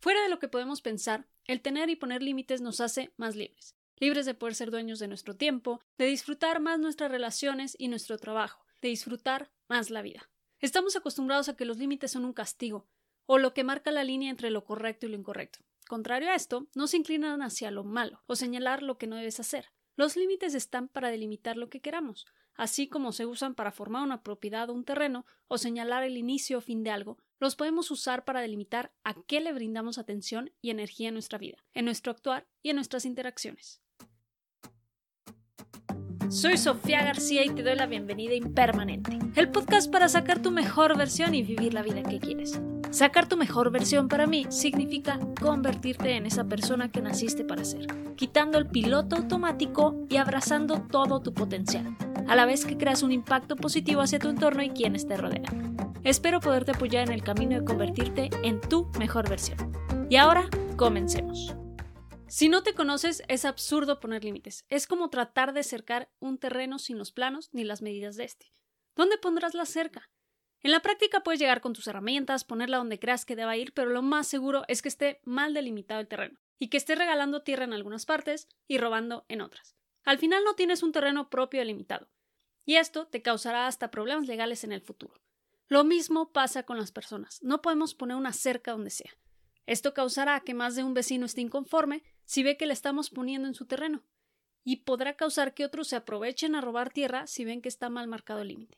Fuera de lo que podemos pensar, el tener y poner límites nos hace más libres, libres de poder ser dueños de nuestro tiempo, de disfrutar más nuestras relaciones y nuestro trabajo, de disfrutar más la vida. Estamos acostumbrados a que los límites son un castigo, o lo que marca la línea entre lo correcto y lo incorrecto. Contrario a esto, no se inclinan hacia lo malo o señalar lo que no debes hacer. Los límites están para delimitar lo que queramos, así como se usan para formar una propiedad o un terreno o señalar el inicio o fin de algo, los podemos usar para delimitar a qué le brindamos atención y energía en nuestra vida, en nuestro actuar y en nuestras interacciones. Soy Sofía García y te doy la bienvenida Impermanente, el podcast para sacar tu mejor versión y vivir la vida que quieres. Sacar tu mejor versión para mí significa convertirte en esa persona que naciste para ser, quitando el piloto automático y abrazando todo tu potencial, a la vez que creas un impacto positivo hacia tu entorno y quienes te rodean. Espero poderte apoyar en el camino de convertirte en tu mejor versión. Y ahora, comencemos. Si no te conoces, es absurdo poner límites. Es como tratar de cercar un terreno sin los planos ni las medidas de este. ¿Dónde pondrás la cerca? En la práctica puedes llegar con tus herramientas, ponerla donde creas que deba ir, pero lo más seguro es que esté mal delimitado el terreno y que esté regalando tierra en algunas partes y robando en otras. Al final no tienes un terreno propio delimitado, y esto te causará hasta problemas legales en el futuro. Lo mismo pasa con las personas. No podemos poner una cerca donde sea. Esto causará que más de un vecino esté inconforme si ve que le estamos poniendo en su terreno, y podrá causar que otros se aprovechen a robar tierra si ven que está mal marcado el límite.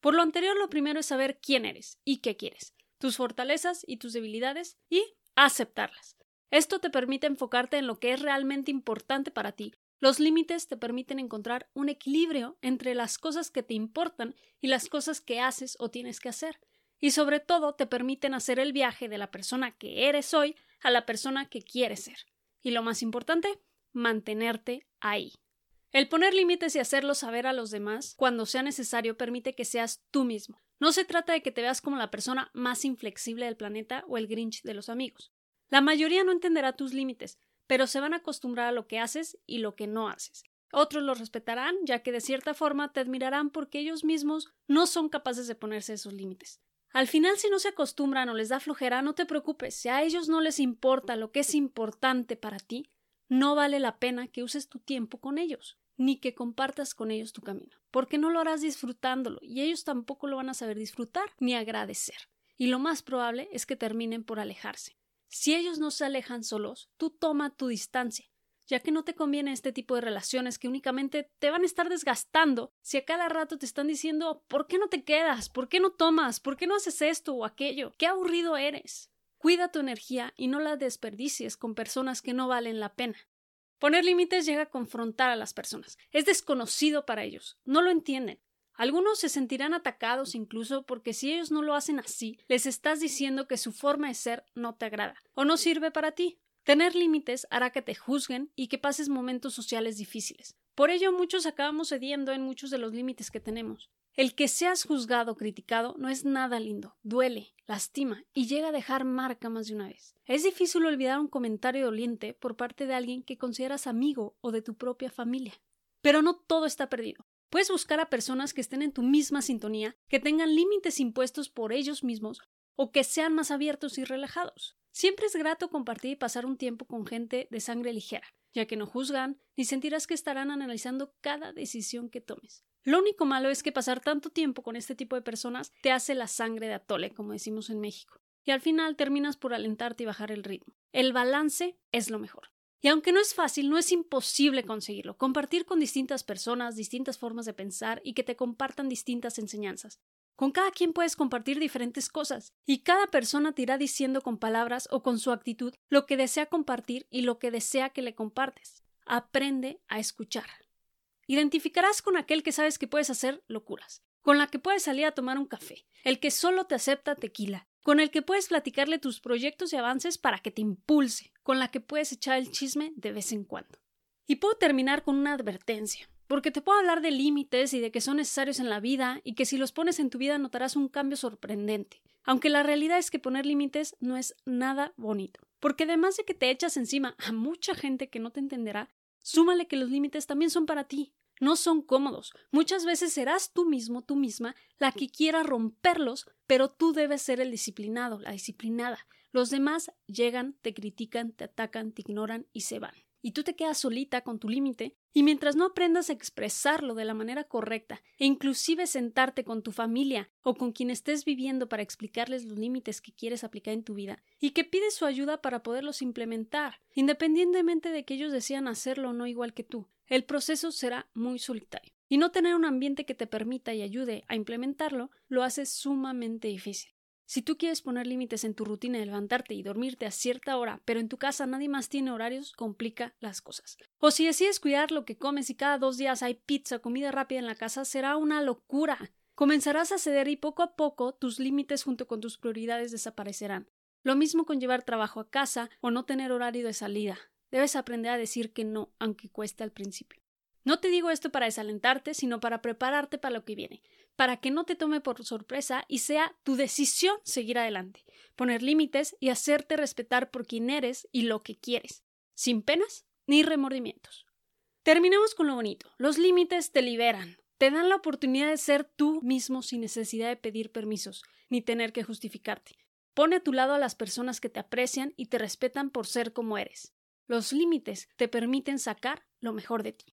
Por lo anterior, lo primero es saber quién eres y qué quieres, tus fortalezas y tus debilidades, y aceptarlas. Esto te permite enfocarte en lo que es realmente importante para ti. Los límites te permiten encontrar un equilibrio entre las cosas que te importan y las cosas que haces o tienes que hacer. Y sobre todo te permiten hacer el viaje de la persona que eres hoy a la persona que quieres ser. Y lo más importante, mantenerte ahí. El poner límites y hacerlo saber a los demás cuando sea necesario permite que seas tú mismo. No se trata de que te veas como la persona más inflexible del planeta o el Grinch de los amigos. La mayoría no entenderá tus límites, pero se van a acostumbrar a lo que haces y lo que no haces. Otros los respetarán, ya que de cierta forma te admirarán porque ellos mismos no son capaces de ponerse esos límites. Al final, si no se acostumbran o les da flojera, no te preocupes. Si a ellos no les importa lo que es importante para ti, no vale la pena que uses tu tiempo con ellos, ni que compartas con ellos tu camino, porque no lo harás disfrutándolo y ellos tampoco lo van a saber disfrutar ni agradecer. Y lo más probable es que terminen por alejarse. Si ellos no se alejan solos, tú toma tu distancia, ya que no te conviene este tipo de relaciones que únicamente te van a estar desgastando si a cada rato te están diciendo ¿por qué no te quedas? ¿por qué no tomas? ¿por qué no haces esto o aquello? ¿qué aburrido eres? Cuida tu energía y no la desperdicies con personas que no valen la pena. Poner límites llega a confrontar a las personas. Es desconocido para ellos. No lo entienden. Algunos se sentirán atacados incluso porque si ellos no lo hacen así, les estás diciendo que su forma de ser no te agrada o no sirve para ti. Tener límites hará que te juzguen y que pases momentos sociales difíciles. Por ello muchos acabamos cediendo en muchos de los límites que tenemos. El que seas juzgado o criticado no es nada lindo, duele, lastima y llega a dejar marca más de una vez. Es difícil olvidar un comentario doliente por parte de alguien que consideras amigo o de tu propia familia. Pero no todo está perdido. Puedes buscar a personas que estén en tu misma sintonía, que tengan límites impuestos por ellos mismos o que sean más abiertos y relajados. Siempre es grato compartir y pasar un tiempo con gente de sangre ligera, ya que no juzgan ni sentirás que estarán analizando cada decisión que tomes. Lo único malo es que pasar tanto tiempo con este tipo de personas te hace la sangre de atole, como decimos en México, y al final terminas por alentarte y bajar el ritmo. El balance es lo mejor. Y aunque no es fácil, no es imposible conseguirlo. Compartir con distintas personas, distintas formas de pensar y que te compartan distintas enseñanzas. Con cada quien puedes compartir diferentes cosas, y cada persona te irá diciendo con palabras o con su actitud lo que desea compartir y lo que desea que le compartes. Aprende a escuchar. Identificarás con aquel que sabes que puedes hacer locuras, con la que puedes salir a tomar un café, el que solo te acepta tequila, con el que puedes platicarle tus proyectos y avances para que te impulse, con la que puedes echar el chisme de vez en cuando. Y puedo terminar con una advertencia, porque te puedo hablar de límites y de que son necesarios en la vida y que si los pones en tu vida notarás un cambio sorprendente, aunque la realidad es que poner límites no es nada bonito, porque además de que te echas encima a mucha gente que no te entenderá, súmale que los límites también son para ti, no son cómodos. Muchas veces serás tú mismo, tú misma, la que quiera romperlos, pero tú debes ser el disciplinado, la disciplinada. Los demás llegan, te critican, te atacan, te ignoran y se van. Y tú te quedas solita con tu límite, y mientras no aprendas a expresarlo de la manera correcta, e inclusive sentarte con tu familia o con quien estés viviendo para explicarles los límites que quieres aplicar en tu vida, y que pides su ayuda para poderlos implementar, independientemente de que ellos desean hacerlo o no igual que tú, el proceso será muy solitario. Y no tener un ambiente que te permita y ayude a implementarlo lo hace sumamente difícil. Si tú quieres poner límites en tu rutina de levantarte y dormirte a cierta hora, pero en tu casa nadie más tiene horarios, complica las cosas. O si decides cuidar lo que comes y cada dos días hay pizza, comida rápida en la casa, será una locura. Comenzarás a ceder y poco a poco tus límites junto con tus prioridades desaparecerán. Lo mismo con llevar trabajo a casa o no tener horario de salida. Debes aprender a decir que no, aunque cueste al principio. No te digo esto para desalentarte, sino para prepararte para lo que viene, para que no te tome por sorpresa y sea tu decisión seguir adelante, poner límites y hacerte respetar por quien eres y lo que quieres, sin penas ni remordimientos. Terminemos con lo bonito. Los límites te liberan, te dan la oportunidad de ser tú mismo sin necesidad de pedir permisos, ni tener que justificarte. Pone a tu lado a las personas que te aprecian y te respetan por ser como eres. Los límites te permiten sacar lo mejor de ti.